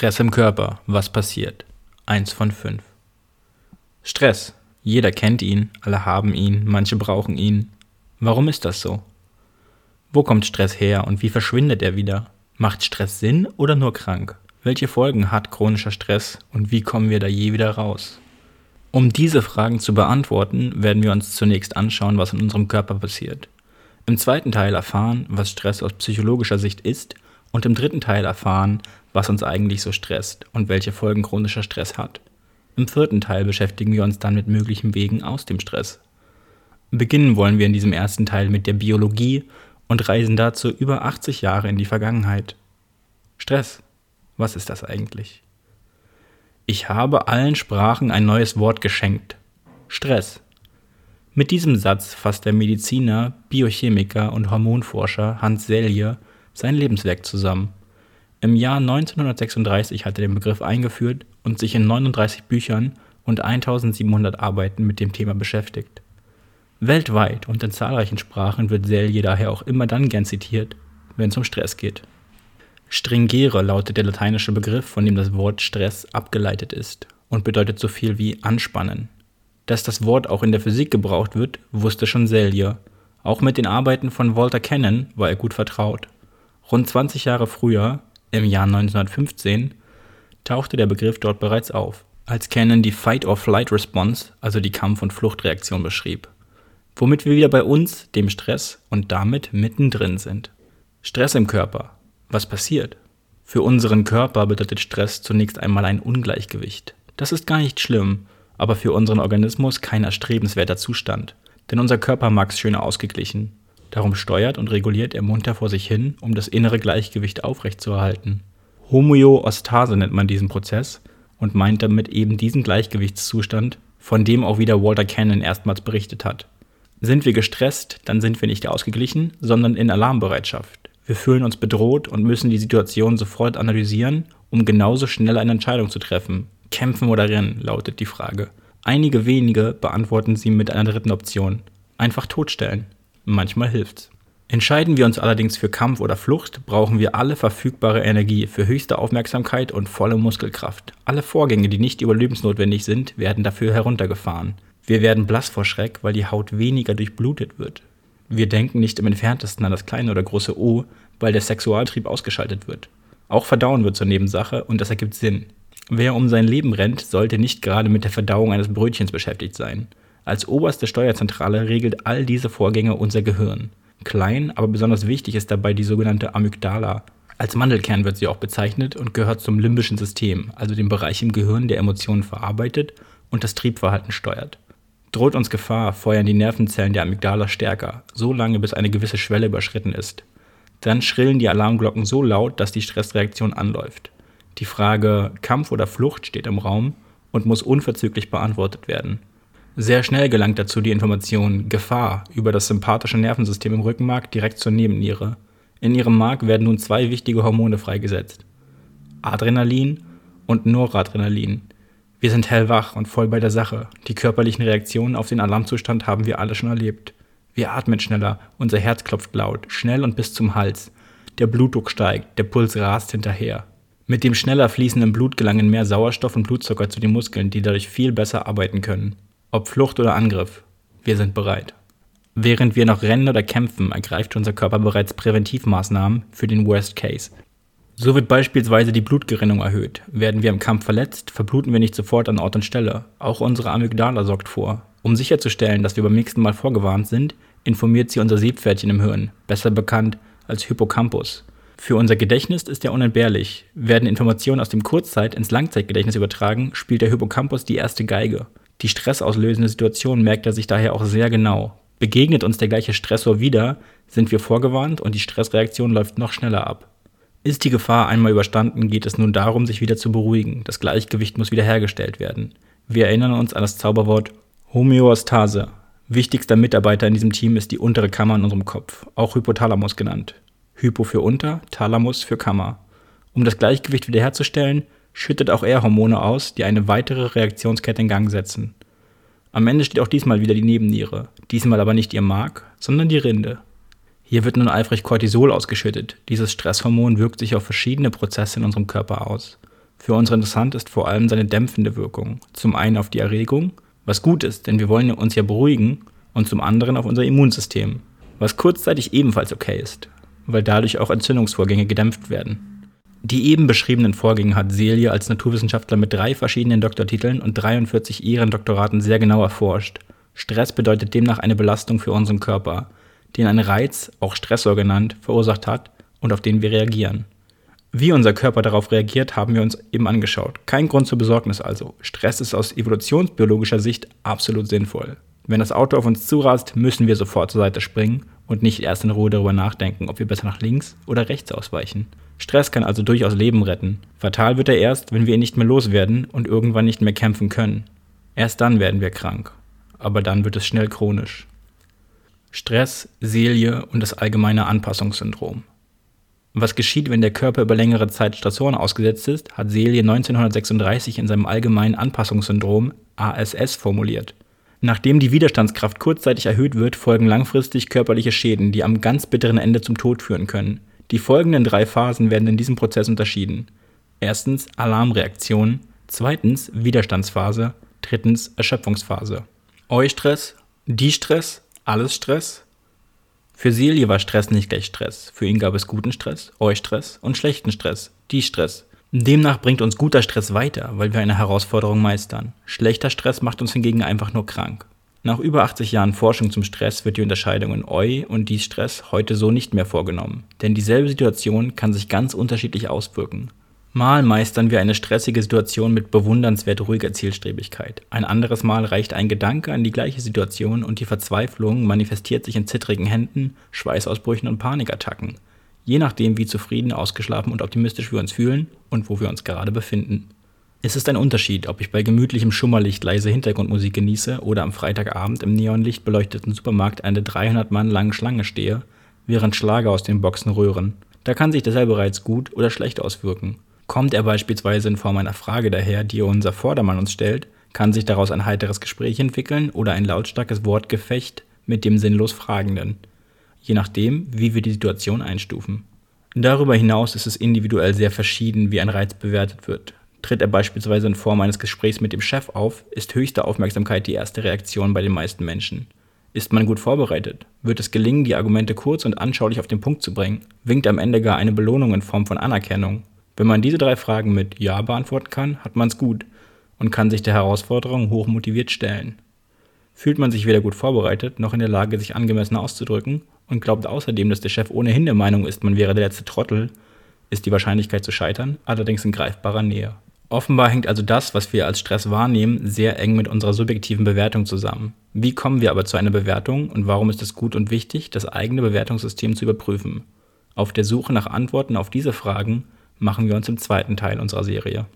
Stress im Körper. Was passiert? Eins von fünf. Stress. Jeder kennt ihn, alle haben ihn, manche brauchen ihn. Warum ist das so? Wo kommt Stress her und wie verschwindet er wieder? Macht Stress Sinn oder nur krank? Welche Folgen hat chronischer Stress und wie kommen wir da je wieder raus? Um diese Fragen zu beantworten, werden wir uns zunächst anschauen, was in unserem Körper passiert. Im zweiten Teil erfahren, was Stress aus psychologischer Sicht ist und im dritten Teil erfahren, was uns eigentlich so stresst und welche Folgen chronischer Stress hat. Im vierten Teil beschäftigen wir uns dann mit möglichen Wegen aus dem Stress. Beginnen wollen wir in diesem ersten Teil mit der Biologie und reisen dazu über 80 Jahre in die Vergangenheit. Stress. Was ist das eigentlich? Ich habe allen Sprachen ein neues Wort geschenkt. Stress. Mit diesem Satz fasst der Mediziner, Biochemiker und Hormonforscher Hans Selye sein Lebenswerk zusammen. Im Jahr 1936 hat er den Begriff eingeführt und sich in 39 Büchern und 1700 Arbeiten mit dem Thema beschäftigt. Weltweit und in zahlreichen Sprachen wird Selye daher auch immer dann gern zitiert, wenn es um Stress geht. Stringere lautet der lateinische Begriff, von dem das Wort Stress abgeleitet ist und bedeutet so viel wie anspannen. Dass das Wort auch in der Physik gebraucht wird, wusste schon Selye. Auch mit den Arbeiten von Walter Cannon war er gut vertraut. Rund 20 Jahre früher im Jahr 1915 tauchte der Begriff dort bereits auf, als Cannon die Fight-or-Flight-Response, also die Kampf- und Fluchtreaktion, beschrieb. Womit wir wieder bei uns, dem Stress und damit mittendrin sind. Stress im Körper. Was passiert? Für unseren Körper bedeutet Stress zunächst einmal ein Ungleichgewicht. Das ist gar nicht schlimm, aber für unseren Organismus kein erstrebenswerter Zustand. Denn unser Körper mag es schön ausgeglichen. Darum steuert und reguliert er munter vor sich hin, um das innere Gleichgewicht aufrechtzuerhalten. Homöostase nennt man diesen Prozess und meint damit eben diesen Gleichgewichtszustand, von dem auch wieder Walter Cannon erstmals berichtet hat. Sind wir gestresst, dann sind wir nicht ausgeglichen, sondern in Alarmbereitschaft. Wir fühlen uns bedroht und müssen die Situation sofort analysieren, um genauso schnell eine Entscheidung zu treffen. Kämpfen oder rennen, lautet die Frage. Einige wenige beantworten sie mit einer dritten Option. Einfach totstellen. Manchmal hilft's. Entscheiden wir uns allerdings für Kampf oder Flucht, brauchen wir alle verfügbare Energie für höchste Aufmerksamkeit und volle Muskelkraft. Alle Vorgänge, die nicht überlebensnotwendig sind, werden dafür heruntergefahren. Wir werden blass vor Schreck, weil die Haut weniger durchblutet wird. Wir denken nicht im entferntesten an das kleine oder große O, weil der Sexualtrieb ausgeschaltet wird. Auch Verdauen wird zur Nebensache und das ergibt Sinn. Wer um sein Leben rennt, sollte nicht gerade mit der Verdauung eines Brötchens beschäftigt sein. Als oberste Steuerzentrale regelt all diese Vorgänge unser Gehirn. Klein, aber besonders wichtig ist dabei die sogenannte Amygdala. Als Mandelkern wird sie auch bezeichnet und gehört zum limbischen System, also dem Bereich im Gehirn, der Emotionen verarbeitet und das Triebverhalten steuert. Droht uns Gefahr, feuern die Nervenzellen der Amygdala stärker, so lange bis eine gewisse Schwelle überschritten ist. Dann schrillen die Alarmglocken so laut, dass die Stressreaktion anläuft. Die Frage Kampf oder Flucht steht im Raum und muss unverzüglich beantwortet werden. Sehr schnell gelangt dazu die Information Gefahr über das sympathische Nervensystem im Rückenmark direkt zur Nebenniere. In ihrem Mark werden nun zwei wichtige Hormone freigesetzt. Adrenalin und Noradrenalin. Wir sind hellwach und voll bei der Sache. Die körperlichen Reaktionen auf den Alarmzustand haben wir alle schon erlebt. Wir atmen schneller, unser Herz klopft laut, schnell und bis zum Hals. Der Blutdruck steigt, der Puls rast hinterher. Mit dem schneller fließenden Blut gelangen mehr Sauerstoff und Blutzucker zu den Muskeln, die dadurch viel besser arbeiten können. Ob Flucht oder Angriff, wir sind bereit. Während wir noch rennen oder kämpfen, ergreift unser Körper bereits Präventivmaßnahmen für den Worst Case. So wird beispielsweise die Blutgerinnung erhöht. Werden wir im Kampf verletzt, verbluten wir nicht sofort an Ort und Stelle. Auch unsere Amygdala sorgt vor. Um sicherzustellen, dass wir beim nächsten Mal vorgewarnt sind, informiert sie unser Seepferdchen im Hirn, besser bekannt als Hippocampus. Für unser Gedächtnis ist er unentbehrlich. Werden Informationen aus dem Kurzzeit- ins Langzeitgedächtnis übertragen, spielt der Hippocampus die erste Geige. Die stressauslösende Situation merkt er sich daher auch sehr genau. Begegnet uns der gleiche Stressor wieder, sind wir vorgewarnt und die Stressreaktion läuft noch schneller ab. Ist die Gefahr einmal überstanden, geht es nun darum, sich wieder zu beruhigen. Das Gleichgewicht muss wiederhergestellt werden. Wir erinnern uns an das Zauberwort Homöostase. Wichtigster Mitarbeiter in diesem Team ist die untere Kammer in unserem Kopf, auch Hypothalamus genannt. Hypo für unter, Thalamus für Kammer. Um das Gleichgewicht wiederherzustellen, schüttet auch er Hormone aus, die eine weitere Reaktionskette in Gang setzen. Am Ende steht auch diesmal wieder die Nebenniere, diesmal aber nicht ihr Mark, sondern die Rinde. Hier wird nun eifrig Cortisol ausgeschüttet. Dieses Stresshormon wirkt sich auf verschiedene Prozesse in unserem Körper aus. Für uns interessant ist vor allem seine dämpfende Wirkung. Zum einen auf die Erregung, was gut ist, denn wir wollen uns ja beruhigen, und zum anderen auf unser Immunsystem, was kurzzeitig ebenfalls okay ist, weil dadurch auch Entzündungsvorgänge gedämpft werden. Die eben beschriebenen Vorgänge hat Celie als Naturwissenschaftler mit drei verschiedenen Doktortiteln und 43 Ehrendoktoraten sehr genau erforscht. Stress bedeutet demnach eine Belastung für unseren Körper, den ein Reiz, auch Stressor genannt, verursacht hat und auf den wir reagieren. Wie unser Körper darauf reagiert, haben wir uns eben angeschaut. Kein Grund zur Besorgnis also. Stress ist aus evolutionsbiologischer Sicht absolut sinnvoll. Wenn das Auto auf uns zurast, müssen wir sofort zur Seite springen und nicht erst in Ruhe darüber nachdenken, ob wir besser nach links oder rechts ausweichen. Stress kann also durchaus Leben retten. Fatal wird er erst, wenn wir ihn nicht mehr loswerden und irgendwann nicht mehr kämpfen können. Erst dann werden wir krank. Aber dann wird es schnell chronisch. Stress, Selie und das allgemeine Anpassungssyndrom. Was geschieht, wenn der Körper über längere Zeit Stressoren ausgesetzt ist, hat Selie 1936 in seinem allgemeinen Anpassungssyndrom ASS formuliert. Nachdem die Widerstandskraft kurzzeitig erhöht wird, folgen langfristig körperliche Schäden, die am ganz bitteren Ende zum Tod führen können. Die folgenden drei Phasen werden in diesem Prozess unterschieden. Erstens Alarmreaktion, zweitens Widerstandsphase, drittens Erschöpfungsphase. Eustress, Distress, alles Stress, für Silje war Stress nicht gleich Stress. Für ihn gab es guten Stress, Eustress und schlechten Stress, die Stress. Demnach bringt uns guter Stress weiter, weil wir eine Herausforderung meistern. Schlechter Stress macht uns hingegen einfach nur krank. Nach über 80 Jahren Forschung zum Stress wird die Unterscheidung in Eu und Distress heute so nicht mehr vorgenommen, denn dieselbe Situation kann sich ganz unterschiedlich auswirken. Mal meistern wir eine stressige Situation mit bewundernswert ruhiger Zielstrebigkeit. Ein anderes Mal reicht ein Gedanke an die gleiche Situation und die Verzweiflung manifestiert sich in zittrigen Händen, Schweißausbrüchen und Panikattacken. Je nachdem, wie zufrieden, ausgeschlafen und optimistisch wir uns fühlen und wo wir uns gerade befinden. Es ist ein Unterschied, ob ich bei gemütlichem Schummerlicht leise Hintergrundmusik genieße oder am Freitagabend im neonlicht beleuchteten Supermarkt eine 300 Mann lange Schlange stehe, während Schlager aus den Boxen rühren. Da kann sich derselbe Reiz gut oder schlecht auswirken. Kommt er beispielsweise in Form einer Frage daher, die unser Vordermann uns stellt, kann sich daraus ein heiteres Gespräch entwickeln oder ein lautstarkes Wortgefecht mit dem sinnlos Fragenden, je nachdem, wie wir die Situation einstufen. Darüber hinaus ist es individuell sehr verschieden, wie ein Reiz bewertet wird. Tritt er beispielsweise in Form eines Gesprächs mit dem Chef auf, ist höchste Aufmerksamkeit die erste Reaktion bei den meisten Menschen. Ist man gut vorbereitet? Wird es gelingen, die Argumente kurz und anschaulich auf den Punkt zu bringen? Winkt am Ende gar eine Belohnung in Form von Anerkennung? Wenn man diese drei Fragen mit Ja beantworten kann, hat man es gut und kann sich der Herausforderung hochmotiviert stellen. Fühlt man sich weder gut vorbereitet, noch in der Lage, sich angemessen auszudrücken und glaubt außerdem, dass der Chef ohnehin der Meinung ist, man wäre der letzte Trottel, ist die Wahrscheinlichkeit zu scheitern allerdings in greifbarer Nähe. Offenbar hängt also das, was wir als Stress wahrnehmen, sehr eng mit unserer subjektiven Bewertung zusammen. Wie kommen wir aber zu einer Bewertung und warum ist es gut und wichtig, das eigene Bewertungssystem zu überprüfen? Auf der Suche nach Antworten auf diese Fragen machen wir uns im zweiten Teil unserer Serie.